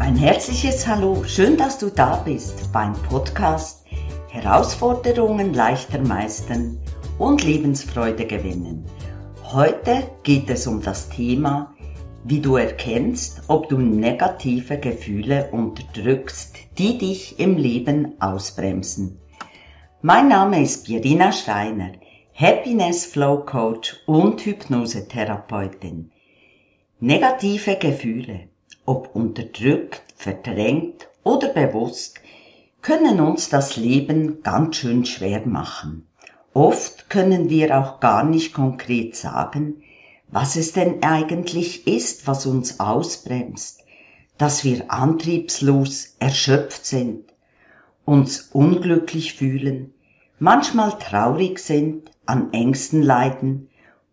Ein herzliches Hallo, schön, dass du da bist beim Podcast Herausforderungen leichter meistern und Lebensfreude gewinnen. Heute geht es um das Thema, wie du erkennst, ob du negative Gefühle unterdrückst, die dich im Leben ausbremsen. Mein Name ist Birina Schreiner, Happiness Flow Coach und Hypnosetherapeutin. Negative Gefühle, ob unterdrückt, verdrängt oder bewusst, können uns das Leben ganz schön schwer machen. Oft können wir auch gar nicht konkret sagen, was es denn eigentlich ist, was uns ausbremst, dass wir antriebslos erschöpft sind, uns unglücklich fühlen, manchmal traurig sind, an Ängsten leiden,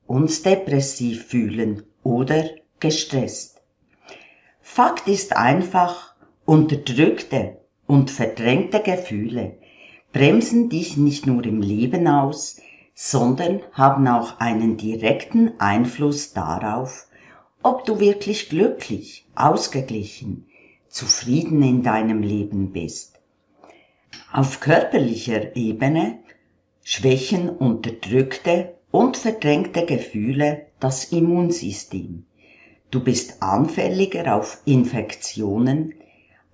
uns depressiv fühlen oder gestresst. Fakt ist einfach, unterdrückte und verdrängte Gefühle bremsen dich nicht nur im Leben aus, sondern haben auch einen direkten Einfluss darauf, ob du wirklich glücklich, ausgeglichen, zufrieden in deinem Leben bist. Auf körperlicher Ebene schwächen unterdrückte und verdrängte Gefühle das Immunsystem. Du bist anfälliger auf Infektionen,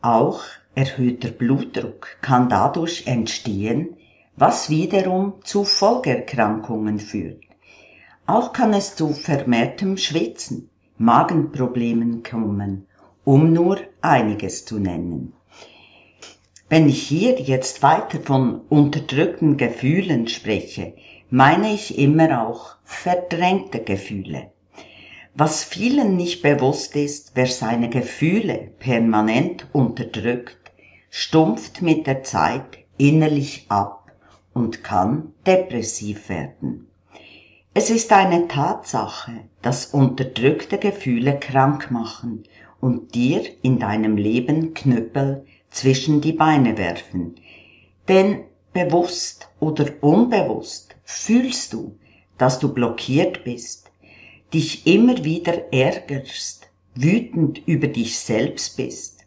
auch erhöhter Blutdruck kann dadurch entstehen, was wiederum zu Folgerkrankungen führt. Auch kann es zu vermehrtem Schwitzen, Magenproblemen kommen, um nur einiges zu nennen. Wenn ich hier jetzt weiter von unterdrückten Gefühlen spreche, meine ich immer auch verdrängte Gefühle. Was vielen nicht bewusst ist, wer seine Gefühle permanent unterdrückt, stumpft mit der Zeit innerlich ab und kann depressiv werden. Es ist eine Tatsache, dass unterdrückte Gefühle krank machen und dir in deinem Leben Knüppel zwischen die Beine werfen. Denn bewusst oder unbewusst fühlst du, dass du blockiert bist, dich immer wieder ärgerst, wütend über dich selbst bist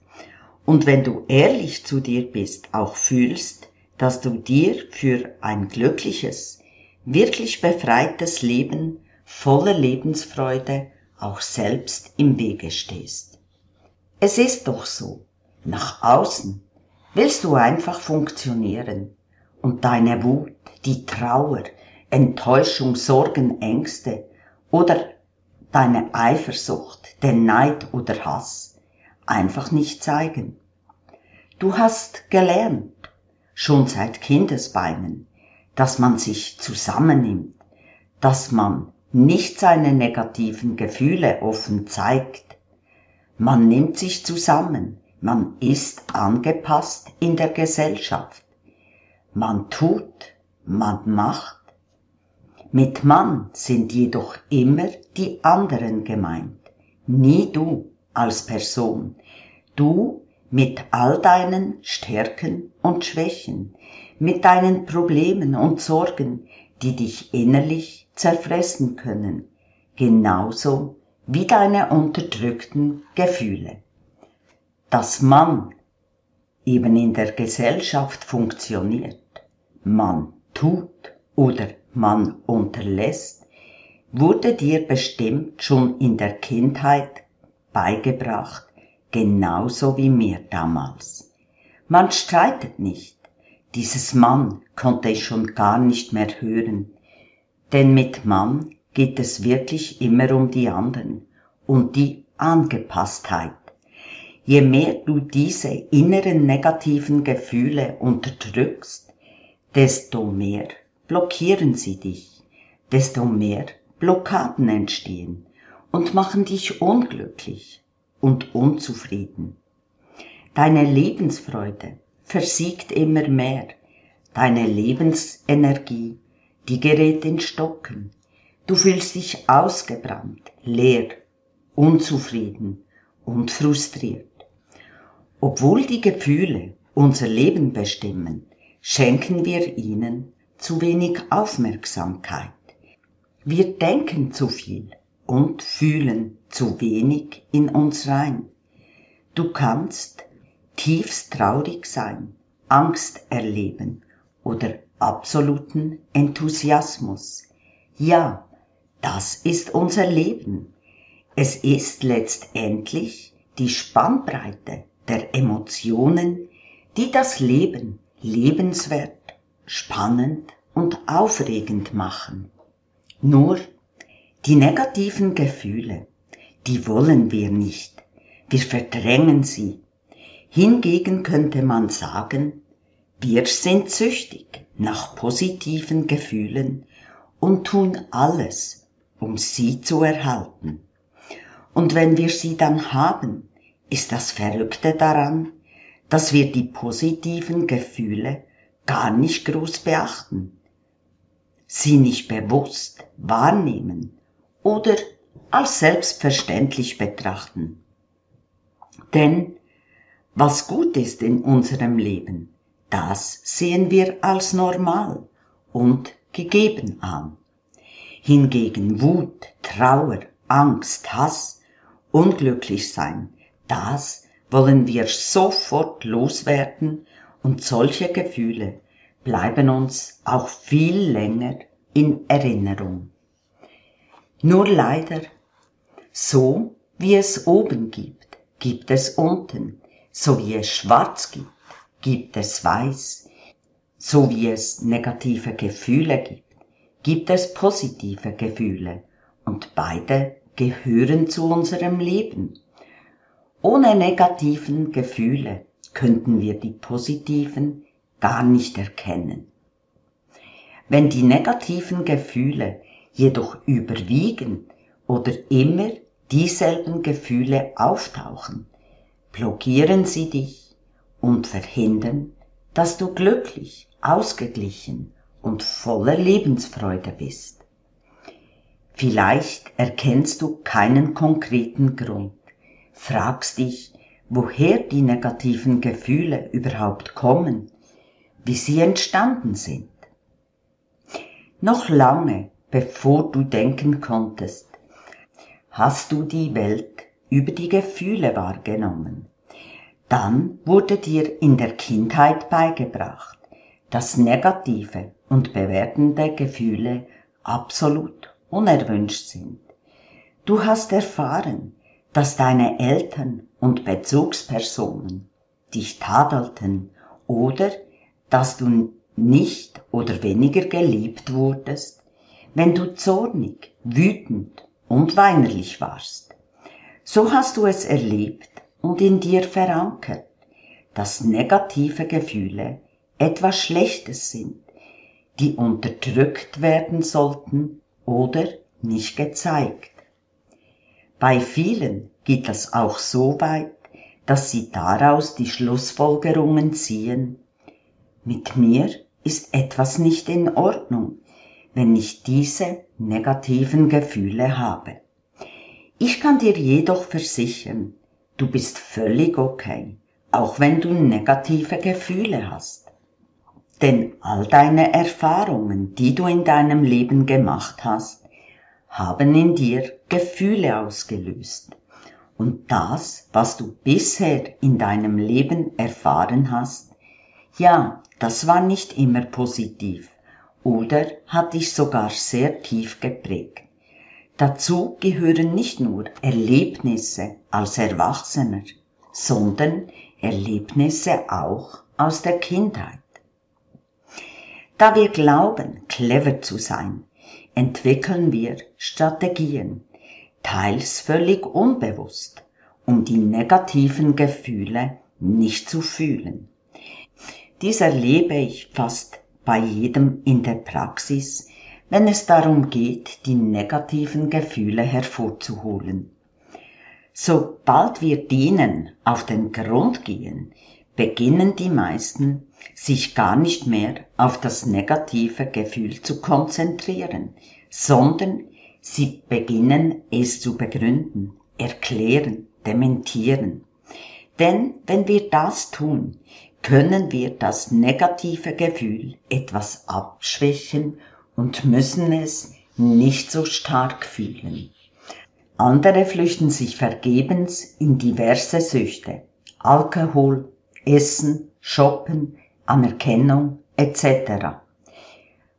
und wenn du ehrlich zu dir bist, auch fühlst, dass du dir für ein glückliches, wirklich befreites Leben voller Lebensfreude auch selbst im Wege stehst. Es ist doch so, nach außen willst du einfach funktionieren und deine Wut, die Trauer, Enttäuschung, Sorgen, Ängste oder deine Eifersucht, den Neid oder Hass einfach nicht zeigen. Du hast gelernt, schon seit Kindesbeinen, dass man sich zusammennimmt, dass man nicht seine negativen Gefühle offen zeigt. Man nimmt sich zusammen, man ist angepasst in der Gesellschaft. Man tut, man macht, mit Mann sind jedoch immer die anderen gemeint, nie du als Person, du mit all deinen Stärken und Schwächen, mit deinen Problemen und Sorgen, die dich innerlich zerfressen können, genauso wie deine unterdrückten Gefühle. Dass man eben in der Gesellschaft funktioniert, man tut oder man unterlässt, wurde dir bestimmt schon in der Kindheit beigebracht, genauso wie mir damals. Man streitet nicht. Dieses Mann konnte ich schon gar nicht mehr hören, denn mit Mann geht es wirklich immer um die anderen und die Angepasstheit. Je mehr du diese inneren negativen Gefühle unterdrückst, desto mehr blockieren sie dich, desto mehr Blockaden entstehen und machen dich unglücklich und unzufrieden. Deine Lebensfreude versiegt immer mehr, deine Lebensenergie, die gerät in Stocken. Du fühlst dich ausgebrannt, leer, unzufrieden und frustriert. Obwohl die Gefühle unser Leben bestimmen, schenken wir ihnen zu wenig Aufmerksamkeit. Wir denken zu viel und fühlen zu wenig in uns rein. Du kannst tiefst traurig sein, Angst erleben oder absoluten Enthusiasmus. Ja, das ist unser Leben. Es ist letztendlich die Spannbreite der Emotionen, die das Leben lebenswert, spannend und aufregend machen. Nur die negativen Gefühle, die wollen wir nicht. Wir verdrängen sie. Hingegen könnte man sagen, wir sind süchtig nach positiven Gefühlen und tun alles, um sie zu erhalten. Und wenn wir sie dann haben, ist das Verrückte daran, dass wir die positiven Gefühle gar nicht groß beachten, sie nicht bewusst wahrnehmen oder als selbstverständlich betrachten. Denn was gut ist in unserem Leben, das sehen wir als normal und gegeben an. Hingegen Wut, Trauer, Angst, Hass, unglücklich sein, das wollen wir sofort loswerden und solche Gefühle bleiben uns auch viel länger in Erinnerung. Nur leider, so wie es oben gibt, gibt es unten, so wie es schwarz gibt, gibt es weiß, so wie es negative Gefühle gibt, gibt es positive Gefühle und beide gehören zu unserem Leben. Ohne negativen Gefühle könnten wir die positiven gar nicht erkennen. Wenn die negativen Gefühle jedoch überwiegen oder immer dieselben Gefühle auftauchen, blockieren sie dich und verhindern, dass du glücklich, ausgeglichen und voller Lebensfreude bist. Vielleicht erkennst du keinen konkreten Grund, fragst dich, woher die negativen Gefühle überhaupt kommen, wie sie entstanden sind. Noch lange bevor du denken konntest, hast du die Welt über die Gefühle wahrgenommen. Dann wurde dir in der Kindheit beigebracht, dass negative und bewertende Gefühle absolut unerwünscht sind. Du hast erfahren, dass deine Eltern und Bezugspersonen dich tadelten oder dass du nicht oder weniger geliebt wurdest, wenn du zornig, wütend und weinerlich warst. So hast du es erlebt und in dir verankert, dass negative Gefühle etwas Schlechtes sind, die unterdrückt werden sollten oder nicht gezeigt. Bei vielen geht das auch so weit, dass sie daraus die Schlussfolgerungen ziehen, mit mir ist etwas nicht in Ordnung, wenn ich diese negativen Gefühle habe. Ich kann dir jedoch versichern, du bist völlig okay, auch wenn du negative Gefühle hast. Denn all deine Erfahrungen, die du in deinem Leben gemacht hast, haben in dir Gefühle ausgelöst. Und das, was du bisher in deinem Leben erfahren hast, ja, das war nicht immer positiv oder hat dich sogar sehr tief geprägt. Dazu gehören nicht nur Erlebnisse als Erwachsener, sondern Erlebnisse auch aus der Kindheit. Da wir glauben, clever zu sein, entwickeln wir Strategien, teils völlig unbewusst, um die negativen Gefühle nicht zu fühlen. Dies erlebe ich fast bei jedem in der Praxis, wenn es darum geht, die negativen Gefühle hervorzuholen. Sobald wir denen auf den Grund gehen, beginnen die meisten sich gar nicht mehr auf das negative Gefühl zu konzentrieren, sondern sie beginnen es zu begründen, erklären, dementieren. Denn wenn wir das tun, können wir das negative Gefühl etwas abschwächen und müssen es nicht so stark fühlen. Andere flüchten sich vergebens in diverse Süchte, Alkohol, Essen, Shoppen, Anerkennung etc.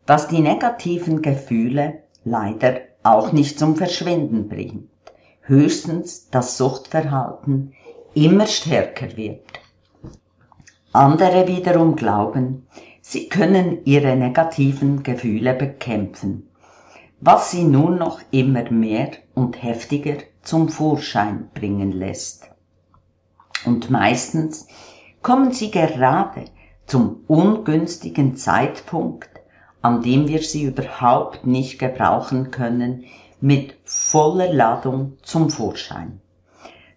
Was die negativen Gefühle leider auch nicht zum Verschwinden bringt, höchstens das Suchtverhalten immer stärker wird. Andere wiederum glauben, sie können ihre negativen Gefühle bekämpfen, was sie nun noch immer mehr und heftiger zum Vorschein bringen lässt. Und meistens kommen sie gerade zum ungünstigen Zeitpunkt, an dem wir sie überhaupt nicht gebrauchen können, mit voller Ladung zum Vorschein.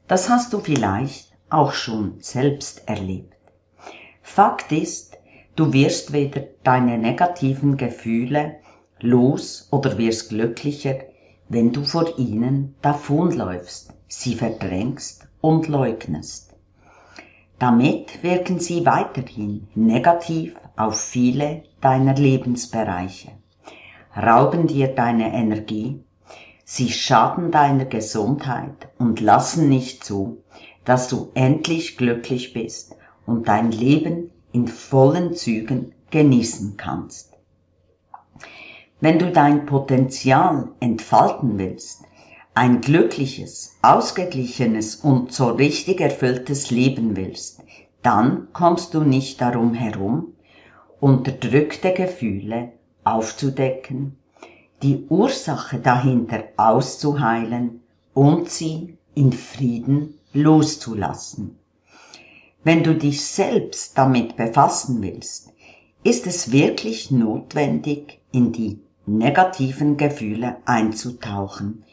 Das hast du vielleicht auch schon selbst erlebt. Fakt ist, du wirst weder deine negativen Gefühle los oder wirst glücklicher, wenn du vor ihnen davonläufst, sie verdrängst und leugnest. Damit wirken sie weiterhin negativ auf viele deiner Lebensbereiche, rauben dir deine Energie, sie schaden deiner Gesundheit und lassen nicht zu, dass du endlich glücklich bist und dein Leben in vollen Zügen genießen kannst. Wenn du dein Potenzial entfalten willst, ein glückliches, ausgeglichenes und so richtig erfülltes Leben willst, dann kommst du nicht darum herum, unterdrückte Gefühle aufzudecken, die Ursache dahinter auszuheilen und sie in Frieden loszulassen. Wenn du dich selbst damit befassen willst, ist es wirklich notwendig, in die negativen Gefühle einzutauchen,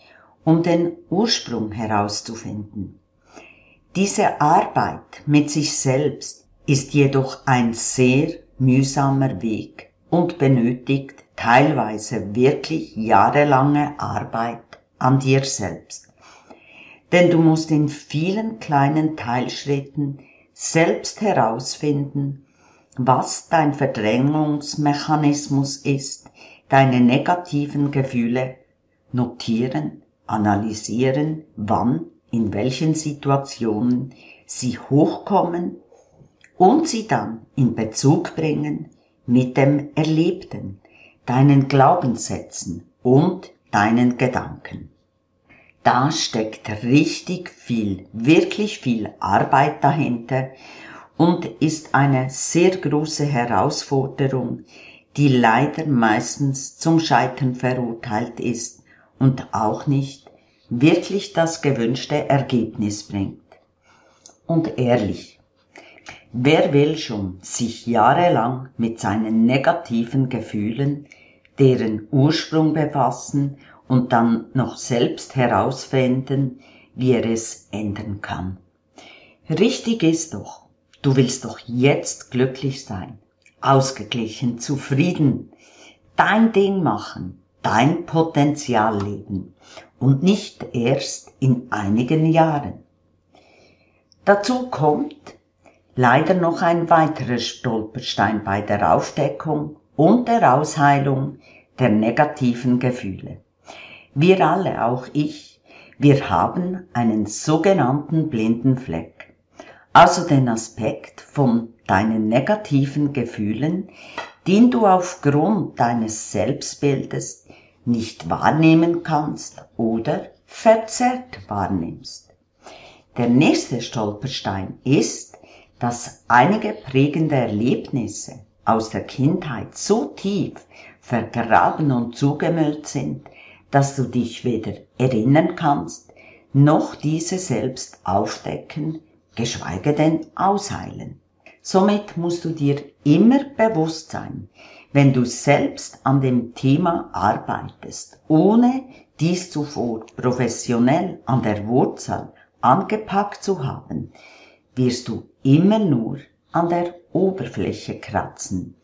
um den Ursprung herauszufinden. Diese Arbeit mit sich selbst ist jedoch ein sehr mühsamer Weg und benötigt teilweise wirklich jahrelange Arbeit an dir selbst. Denn du musst in vielen kleinen Teilschritten selbst herausfinden, was dein Verdrängungsmechanismus ist, deine negativen Gefühle notieren, analysieren, wann, in welchen Situationen sie hochkommen und sie dann in Bezug bringen mit dem Erlebten, deinen Glaubenssätzen und deinen Gedanken. Da steckt richtig viel, wirklich viel Arbeit dahinter und ist eine sehr große Herausforderung, die leider meistens zum Scheitern verurteilt ist und auch nicht wirklich das gewünschte Ergebnis bringt. Und ehrlich, wer will schon sich jahrelang mit seinen negativen Gefühlen, deren Ursprung befassen und dann noch selbst herausfinden, wie er es ändern kann? Richtig ist doch, du willst doch jetzt glücklich sein, ausgeglichen, zufrieden, dein Ding machen, dein Potenzial leben und nicht erst in einigen Jahren. Dazu kommt leider noch ein weiterer Stolperstein bei der Aufdeckung und der Ausheilung der negativen Gefühle. Wir alle, auch ich, wir haben einen sogenannten blinden Fleck, also den Aspekt von deinen negativen Gefühlen, den du aufgrund deines Selbstbildes nicht wahrnehmen kannst oder verzerrt wahrnimmst. Der nächste Stolperstein ist, dass einige prägende Erlebnisse aus der Kindheit so tief vergraben und zugemüllt sind, dass du dich weder erinnern kannst, noch diese selbst aufdecken, geschweige denn ausheilen. Somit musst du dir immer bewusst sein, wenn du selbst an dem Thema arbeitest, ohne dies zuvor professionell an der Wurzel angepackt zu haben, wirst du immer nur an der Oberfläche kratzen.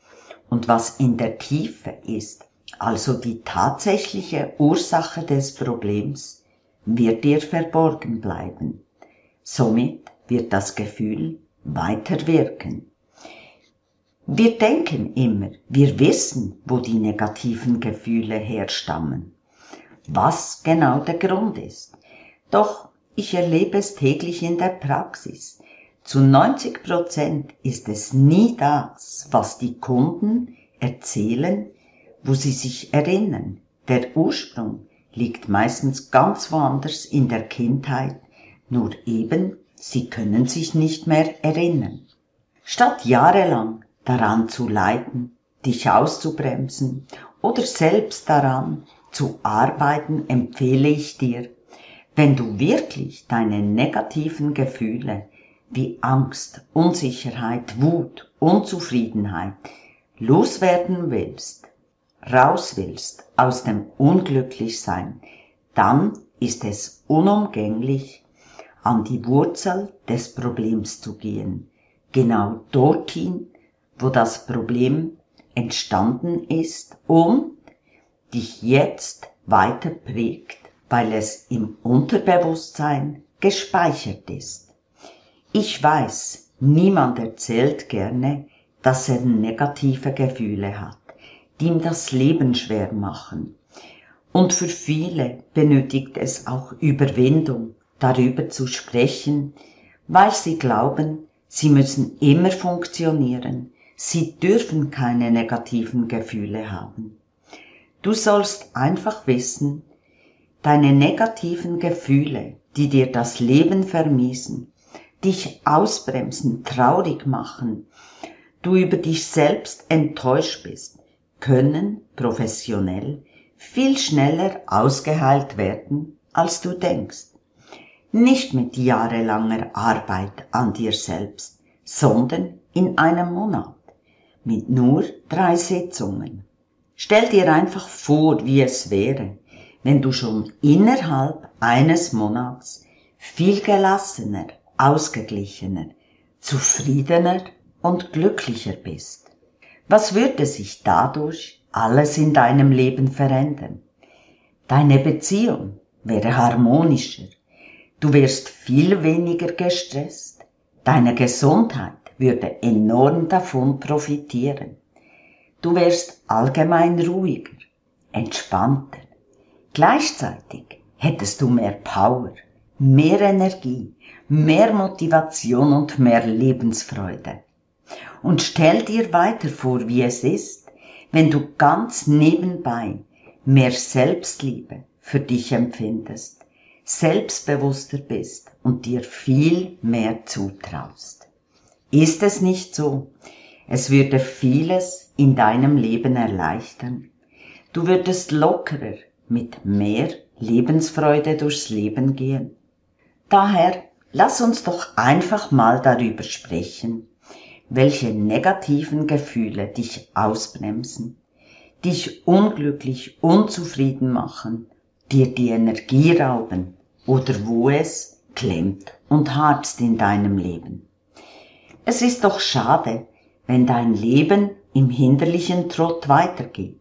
Und was in der Tiefe ist, also die tatsächliche Ursache des Problems, wird dir verborgen bleiben. Somit wird das Gefühl weiter wirken. Wir denken immer, wir wissen, wo die negativen Gefühle herstammen, was genau der Grund ist. Doch ich erlebe es täglich in der Praxis, Zu 90 Prozent ist es nie das, was die Kunden erzählen, wo sie sich erinnern. Der Ursprung liegt meistens ganz woanders in der Kindheit, nur eben, sie können sich nicht mehr erinnern. Statt jahrelang daran zu leiden, dich auszubremsen oder selbst daran zu arbeiten, empfehle ich dir, wenn du wirklich deine negativen Gefühle wie Angst, Unsicherheit, Wut, Unzufriedenheit loswerden willst, raus willst aus dem Unglücklichsein, dann ist es unumgänglich, an die Wurzel des Problems zu gehen, genau dorthin, wo das Problem entstanden ist und dich jetzt weiter prägt, weil es im Unterbewusstsein gespeichert ist. Ich weiß, niemand erzählt gerne, dass er negative Gefühle hat, die ihm das Leben schwer machen. Und für viele benötigt es auch Überwindung, darüber zu sprechen, weil sie glauben, sie müssen immer funktionieren, sie dürfen keine negativen Gefühle haben. Du sollst einfach wissen, deine negativen Gefühle, die dir das Leben vermiesen, dich ausbremsen, traurig machen, du über dich selbst enttäuscht bist, können professionell viel schneller ausgeheilt werden, als du denkst. Nicht mit jahrelanger Arbeit an dir selbst, sondern in einem Monat, mit nur drei Sitzungen. Stell dir einfach vor, wie es wäre, wenn du schon innerhalb eines Monats viel gelassener, ausgeglichener, zufriedener und glücklicher bist. Was würde sich dadurch alles in deinem Leben verändern? Deine Beziehung wäre harmonischer, Du wirst viel weniger gestresst. Deine Gesundheit würde enorm davon profitieren. Du wirst allgemein ruhiger, entspannter. Gleichzeitig hättest du mehr Power, mehr Energie, mehr Motivation und mehr Lebensfreude. Und stell dir weiter vor, wie es ist, wenn du ganz nebenbei mehr Selbstliebe für dich empfindest selbstbewusster bist und dir viel mehr zutraust. Ist es nicht so? Es würde vieles in deinem Leben erleichtern. Du würdest lockerer mit mehr Lebensfreude durchs Leben gehen. Daher lass uns doch einfach mal darüber sprechen, welche negativen Gefühle dich ausbremsen, dich unglücklich, unzufrieden machen dir die Energie rauben oder wo es klemmt und harzt in deinem Leben. Es ist doch schade, wenn dein Leben im hinderlichen Trott weitergeht.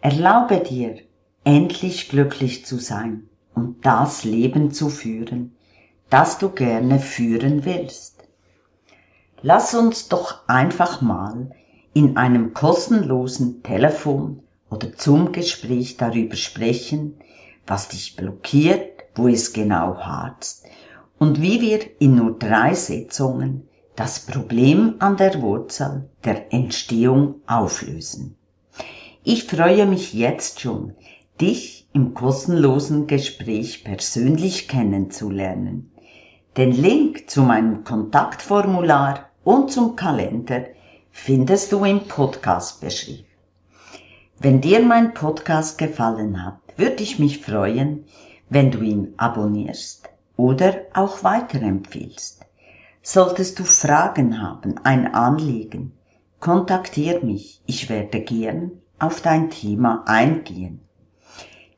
Erlaube dir, endlich glücklich zu sein und das Leben zu führen, das du gerne führen willst. Lass uns doch einfach mal in einem kostenlosen Telefon- oder Zoom-Gespräch darüber sprechen, was dich blockiert, wo es genau harzt und wie wir in nur drei Sitzungen das Problem an der Wurzel der Entstehung auflösen. Ich freue mich jetzt schon, dich im kostenlosen Gespräch persönlich kennenzulernen. Den Link zu meinem Kontaktformular und zum Kalender findest du im Podcast beschrieben. Wenn dir mein Podcast gefallen hat, würde ich mich freuen, wenn du ihn abonnierst oder auch weiterempfiehlst. Solltest du Fragen haben, ein Anliegen, kontaktier mich, ich werde gern auf dein Thema eingehen.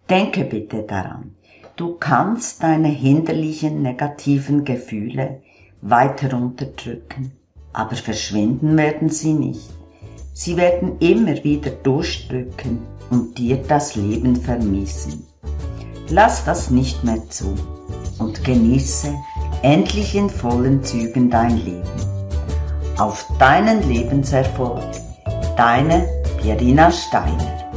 Denke bitte daran, du kannst deine hinderlichen negativen Gefühle weiter unterdrücken, aber verschwinden werden sie nicht. Sie werden immer wieder durchdrücken und dir das Leben vermiesen. Lass das nicht mehr zu und genieße endlich in vollen Zügen dein Leben. Auf deinen Lebenserfolg, deine Pierina Steiner.